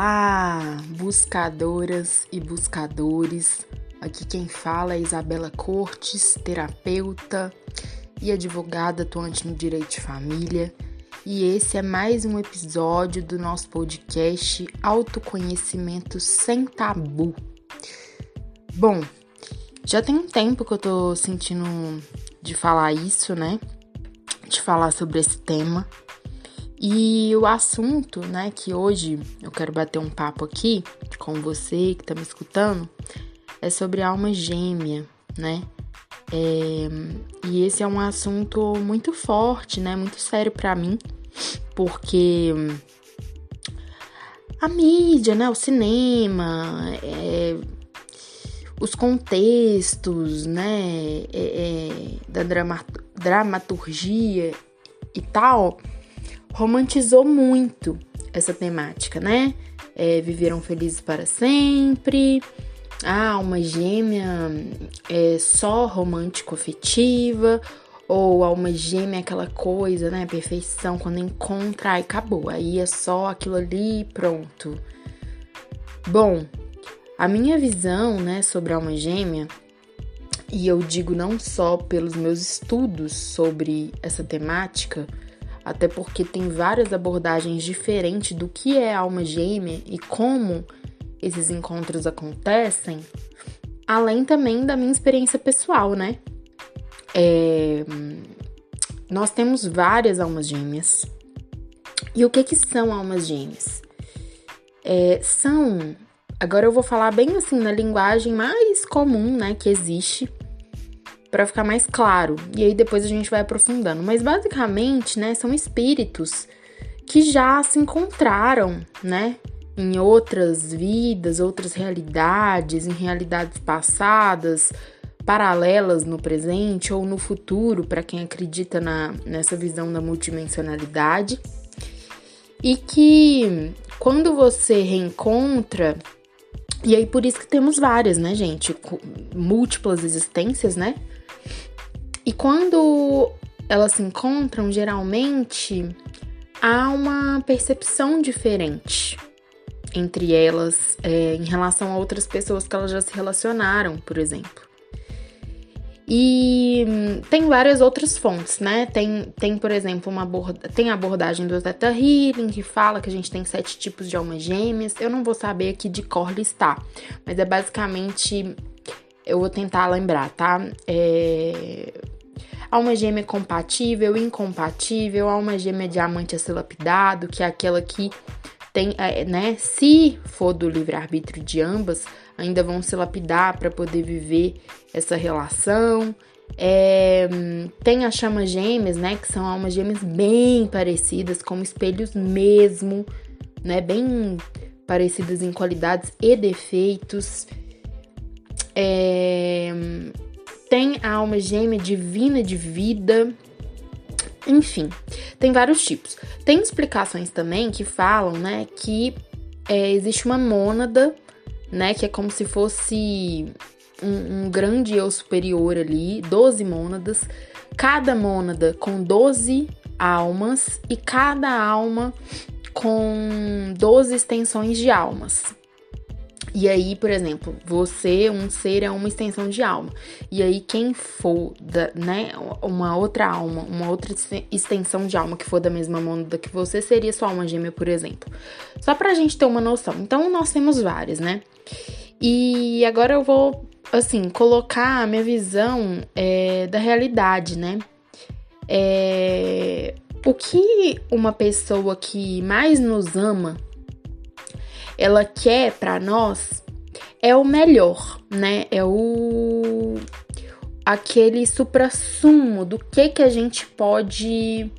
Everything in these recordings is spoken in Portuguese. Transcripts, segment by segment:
Olá, buscadoras e buscadores. Aqui quem fala é Isabela Cortes, terapeuta e advogada atuante no direito de família. E esse é mais um episódio do nosso podcast Autoconhecimento Sem Tabu. Bom, já tem um tempo que eu tô sentindo de falar isso, né? De falar sobre esse tema. E o assunto, né, que hoje eu quero bater um papo aqui com você que tá me escutando, é sobre alma gêmea, né? É, e esse é um assunto muito forte, né? Muito sério para mim, porque a mídia, né? O cinema, é, os contextos, né? É, é da dramaturgia e tal romantizou muito essa temática, né? É, viveram felizes para sempre. Ah, uma gêmea é só romântico-afetiva. Ou alma gêmea, aquela coisa, né? Perfeição, quando encontra, e acabou. Aí é só aquilo ali pronto. Bom, a minha visão, né, sobre a alma gêmea, e eu digo não só pelos meus estudos sobre essa temática, até porque tem várias abordagens diferentes do que é alma gêmea e como esses encontros acontecem, além também da minha experiência pessoal, né? É, nós temos várias almas gêmeas. E o que que são almas gêmeas? É, são, agora eu vou falar bem assim na linguagem mais comum, né, que existe, para ficar mais claro. E aí depois a gente vai aprofundando. Mas basicamente, né, são espíritos que já se encontraram, né, em outras vidas, outras realidades, em realidades passadas, paralelas no presente ou no futuro, para quem acredita na, nessa visão da multidimensionalidade. E que quando você reencontra, e aí por isso que temos várias, né, gente? Múltiplas existências, né? E quando elas se encontram, geralmente há uma percepção diferente entre elas é, em relação a outras pessoas que elas já se relacionaram, por exemplo. E tem várias outras fontes, né? Tem, tem por exemplo, uma aborda tem a abordagem do Theta Healing, que fala que a gente tem sete tipos de almas gêmeas. Eu não vou saber aqui de cor listar, mas é basicamente. Eu vou tentar lembrar, tá? É, alma gêmea compatível, incompatível, alma gêmea diamante a ser lapidado, que é aquela que tem, é, né, se for do livre-arbítrio de ambas, ainda vão se lapidar para poder viver essa relação. É, tem as chamas gêmeas, né, que são almas gêmeas bem parecidas, como espelhos mesmo, né, bem parecidas em qualidades e defeitos. É, tem a alma gêmea divina de vida. Enfim, tem vários tipos. Tem explicações também que falam, né, que é, existe uma mônada, né, que é como se fosse um, um grande eu superior ali, 12 mônadas, cada mônada com 12 almas e cada alma com 12 extensões de almas. E aí, por exemplo, você, um ser, é uma extensão de alma. E aí, quem for, da, né, uma outra alma, uma outra extensão de alma que for da mesma mônada que você, seria sua alma gêmea, por exemplo. Só pra gente ter uma noção. Então, nós temos várias, né? E agora eu vou, assim, colocar a minha visão é, da realidade, né? É, o que uma pessoa que mais nos ama ela quer para nós é o melhor, né? É o aquele suprassumo do que que a gente pode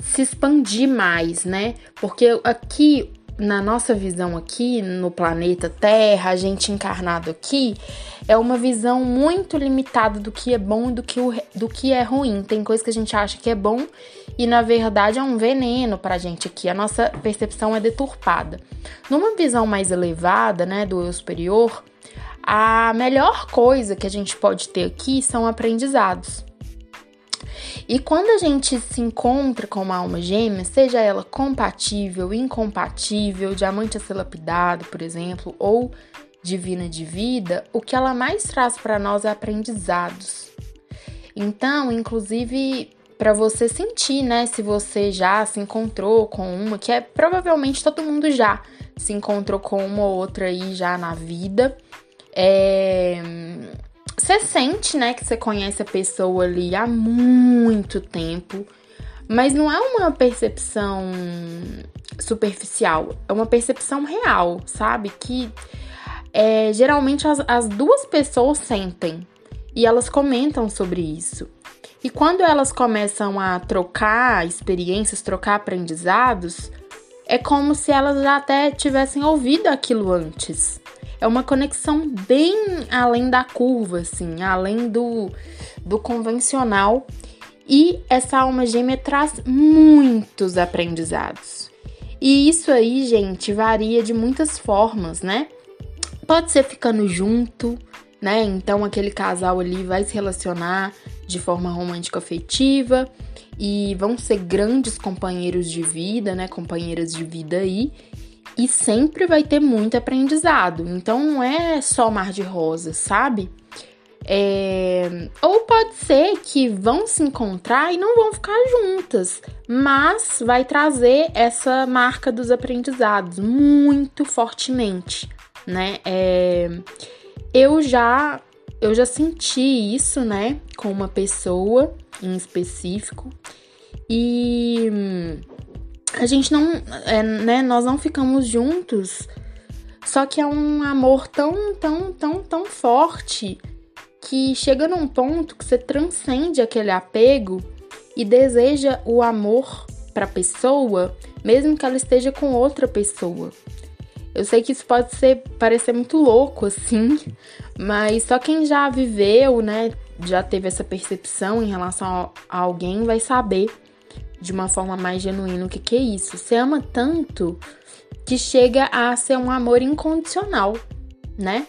se expandir mais, né? Porque aqui na nossa visão aqui no planeta Terra, a gente encarnado aqui, é uma visão muito limitada do que é bom e do que, o, do que é ruim. Tem coisa que a gente acha que é bom e na verdade é um veneno pra gente aqui. A nossa percepção é deturpada. Numa visão mais elevada, né, do eu superior, a melhor coisa que a gente pode ter aqui são aprendizados. E quando a gente se encontra com uma alma gêmea, seja ela compatível, incompatível, diamante a ser lapidado, por exemplo, ou divina de vida, o que ela mais traz para nós é aprendizados. Então, inclusive, para você sentir, né, se você já se encontrou com uma, que é provavelmente todo mundo já se encontrou com uma ou outra aí já na vida. É, você sente, né, que você conhece a pessoa ali há muito tempo, mas não é uma percepção superficial, é uma percepção real, sabe? Que é, geralmente as, as duas pessoas sentem e elas comentam sobre isso. E quando elas começam a trocar experiências, trocar aprendizados, é como se elas já até tivessem ouvido aquilo antes. É uma conexão bem além da curva, assim, além do, do convencional. E essa alma gêmea traz muitos aprendizados. E isso aí, gente, varia de muitas formas, né? Pode ser ficando junto, né? Então aquele casal ali vai se relacionar de forma romântica afetiva e vão ser grandes companheiros de vida, né? Companheiras de vida aí. E sempre vai ter muito aprendizado. Então não é só mar de rosas, sabe? É... Ou pode ser que vão se encontrar e não vão ficar juntas, mas vai trazer essa marca dos aprendizados muito fortemente, né? É... Eu já eu já senti isso, né, com uma pessoa em específico e a gente não, é, né, nós não ficamos juntos. Só que é um amor tão, tão, tão, tão forte que chega num ponto que você transcende aquele apego e deseja o amor para a pessoa, mesmo que ela esteja com outra pessoa. Eu sei que isso pode ser parecer muito louco assim, mas só quem já viveu, né, já teve essa percepção em relação a alguém vai saber de uma forma mais genuína o que, que é isso. Você ama tanto que chega a ser um amor incondicional, né?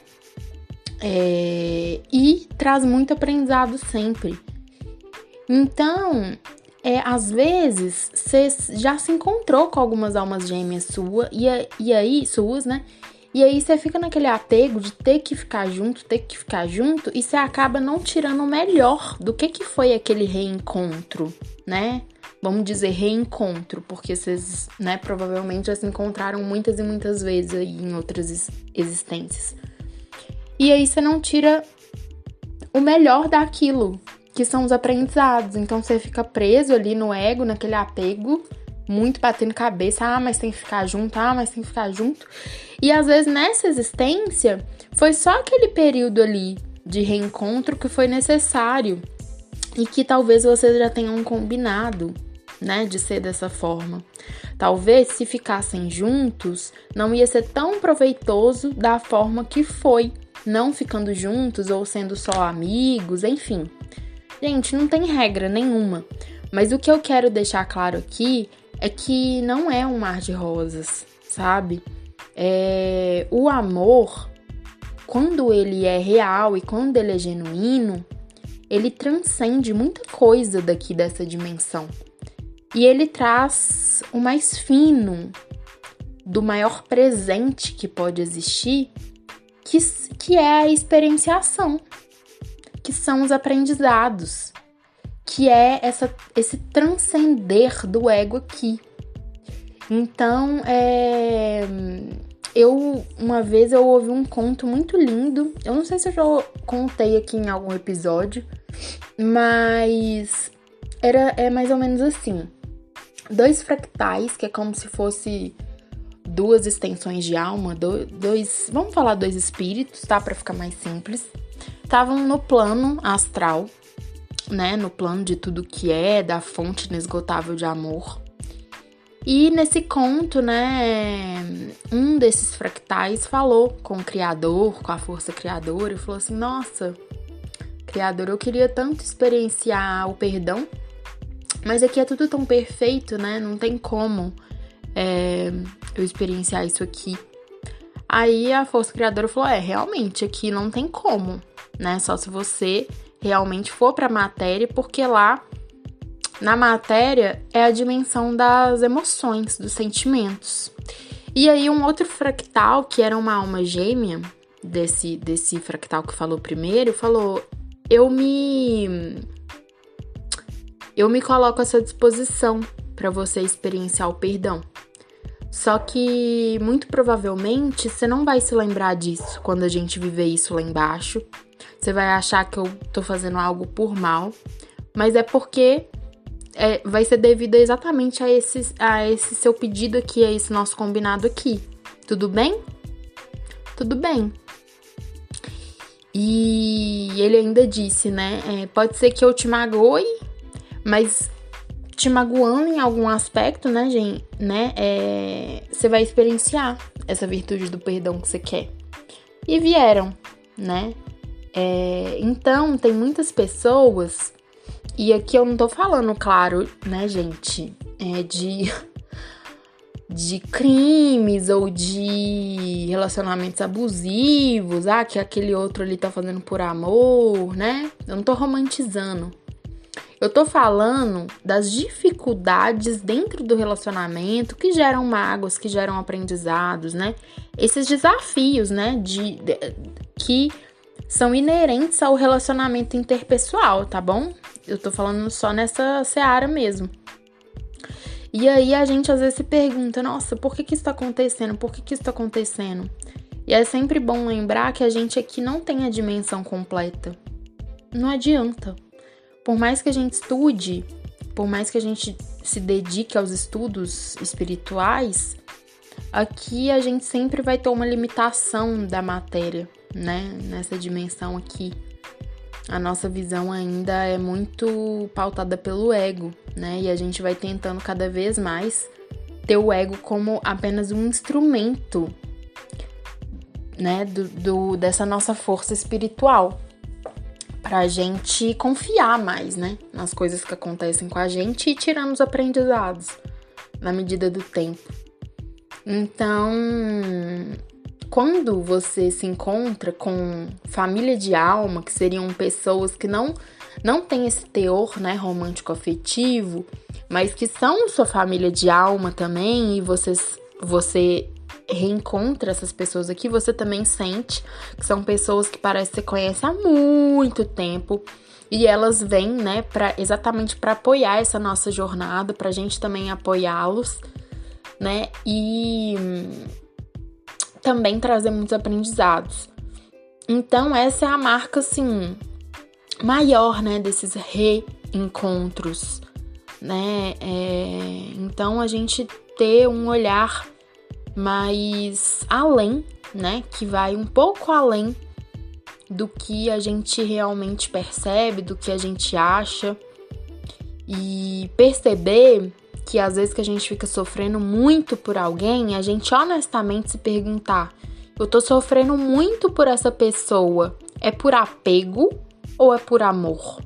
É, e traz muito aprendizado sempre. Então, é, às vezes você já se encontrou com algumas almas gêmeas sua e, e aí suas, né? E aí você fica naquele apego de ter que ficar junto, ter que ficar junto, e você acaba não tirando o melhor do que que foi aquele reencontro, né? Vamos dizer reencontro, porque vocês, né, provavelmente já se encontraram muitas e muitas vezes aí em outras existências. E aí você não tira o melhor daquilo, que são os aprendizados. Então você fica preso ali no ego, naquele apego, muito batendo cabeça, ah, mas tem que ficar junto, ah, mas tem que ficar junto. E às vezes nessa existência foi só aquele período ali de reencontro que foi necessário e que talvez vocês já tenham combinado, né, de ser dessa forma. Talvez se ficassem juntos, não ia ser tão proveitoso da forma que foi, não ficando juntos ou sendo só amigos, enfim. Gente, não tem regra nenhuma. Mas o que eu quero deixar claro aqui é que não é um mar de rosas, sabe? É, o amor, quando ele é real e quando ele é genuíno, ele transcende muita coisa daqui dessa dimensão. E ele traz o mais fino do maior presente que pode existir, que, que é a experienciação que são os aprendizados, que é essa, esse transcender do ego aqui. Então, é, eu uma vez eu ouvi um conto muito lindo. Eu não sei se eu já contei aqui em algum episódio, mas era é mais ou menos assim: dois fractais, que é como se fosse duas extensões de alma, dois, vamos falar dois espíritos, tá, para ficar mais simples. Estavam no plano astral, né, no plano de tudo que é, da fonte inesgotável de amor. E nesse conto, né, um desses fractais falou com o criador, com a força criadora, e falou assim: "Nossa, criador, eu queria tanto experienciar o perdão, mas aqui é tudo tão perfeito, né? Não tem como é, eu experienciar isso aqui." Aí a força criadora falou: "É, realmente aqui não tem como." né? Só se você realmente for para a matéria, porque lá na matéria é a dimensão das emoções, dos sentimentos. E aí um outro fractal, que era uma alma gêmea desse desse fractal que falou primeiro, falou: "Eu me eu me coloco à sua disposição para você experienciar o perdão. Só que muito provavelmente você não vai se lembrar disso quando a gente viver isso lá embaixo. Você vai achar que eu tô fazendo algo por mal, mas é porque é, vai ser devido exatamente a esse, a esse seu pedido aqui, a esse nosso combinado aqui. Tudo bem? Tudo bem. E ele ainda disse, né? É, pode ser que eu te magoe, mas te magoando em algum aspecto, né, gente? Né? É, você vai experienciar essa virtude do perdão que você quer. E vieram, né? É, então, tem muitas pessoas e aqui eu não tô falando, claro, né, gente, é de de crimes ou de relacionamentos abusivos, ah, que aquele outro ali tá fazendo por amor, né? Eu não tô romantizando. Eu tô falando das dificuldades dentro do relacionamento que geram mágoas, que geram aprendizados, né? Esses desafios, né, de, de que são inerentes ao relacionamento interpessoal, tá bom? Eu tô falando só nessa seara mesmo. E aí a gente às vezes se pergunta, nossa, por que que isso tá acontecendo? Por que que isso tá acontecendo? E é sempre bom lembrar que a gente aqui não tem a dimensão completa. Não adianta. Por mais que a gente estude, por mais que a gente se dedique aos estudos espirituais, aqui a gente sempre vai ter uma limitação da matéria né? Nessa dimensão aqui. A nossa visão ainda é muito pautada pelo ego, né? E a gente vai tentando cada vez mais ter o ego como apenas um instrumento, né? Do, do dessa nossa força espiritual. Pra gente confiar mais, né? Nas coisas que acontecem com a gente e tirando os aprendizados na medida do tempo. Então, quando você se encontra com família de alma, que seriam pessoas que não não têm esse teor, né, romântico afetivo, mas que são sua família de alma também e vocês você reencontra essas pessoas aqui, você também sente que são pessoas que parece que você conhece há muito tempo e elas vêm, né, para exatamente para apoiar essa nossa jornada, pra gente também apoiá-los, né? E também trazer muitos aprendizados. Então, essa é a marca, assim, maior, né, desses reencontros, né? É, então, a gente ter um olhar mais além, né, que vai um pouco além do que a gente realmente percebe, do que a gente acha e perceber que às vezes que a gente fica sofrendo muito por alguém, a gente honestamente se perguntar: eu tô sofrendo muito por essa pessoa, é por apego ou é por amor?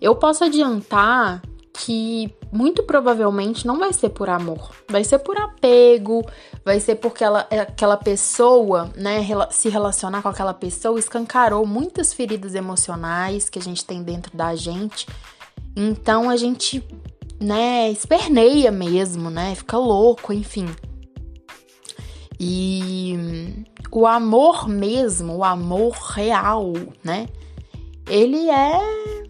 Eu posso adiantar que muito provavelmente não vai ser por amor, vai ser por apego, vai ser porque ela, aquela pessoa, né, se relacionar com aquela pessoa escancarou muitas feridas emocionais que a gente tem dentro da gente. Então a gente né, esperneia mesmo, né? Fica louco, enfim. E o amor mesmo, o amor real, né? Ele é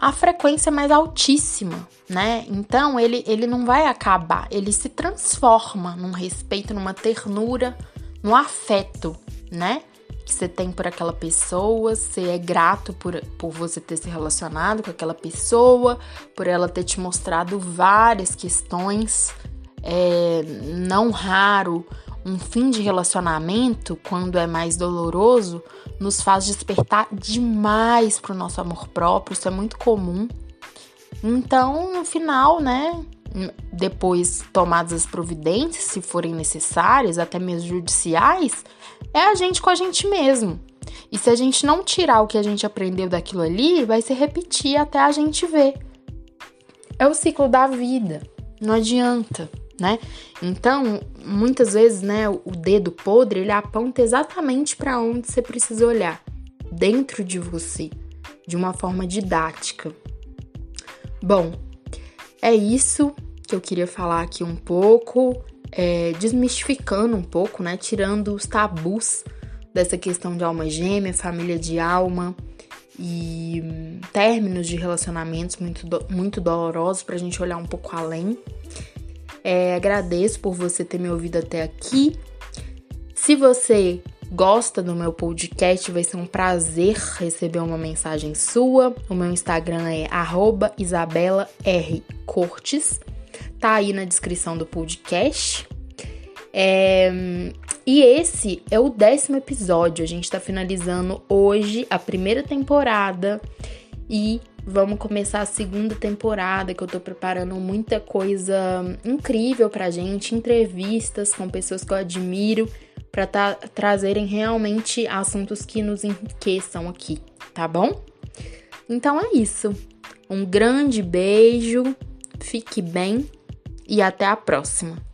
a frequência mais altíssima, né? Então ele, ele não vai acabar, ele se transforma num respeito, numa ternura, no afeto, né? que você tem por aquela pessoa, você é grato por, por você ter se relacionado com aquela pessoa, por ela ter te mostrado várias questões. É, não raro, um fim de relacionamento, quando é mais doloroso, nos faz despertar demais para o nosso amor próprio, isso é muito comum. Então, no final, né, depois tomadas as providências, se forem necessárias, até mesmo judiciais, é a gente com a gente mesmo. E se a gente não tirar o que a gente aprendeu daquilo ali, vai se repetir até a gente ver. É o ciclo da vida. Não adianta, né? Então, muitas vezes, né, o dedo podre, ele aponta exatamente para onde você precisa olhar, dentro de você, de uma forma didática. Bom, é isso que eu queria falar aqui um pouco, é, desmistificando um pouco, né? Tirando os tabus dessa questão de alma gêmea, família de alma e hum, términos de relacionamentos muito, do, muito dolorosos para a gente olhar um pouco além. É, agradeço por você ter me ouvido até aqui. Se você gosta do meu podcast, vai ser um prazer receber uma mensagem sua. O meu Instagram é @isabela_r_cortes. Tá aí na descrição do podcast. É... E esse é o décimo episódio. A gente tá finalizando hoje a primeira temporada e vamos começar a segunda temporada, que eu tô preparando muita coisa incrível pra gente, entrevistas com pessoas que eu admiro para tá, trazerem realmente assuntos que nos enriqueçam aqui, tá bom? Então é isso. Um grande beijo, fique bem e até a próxima.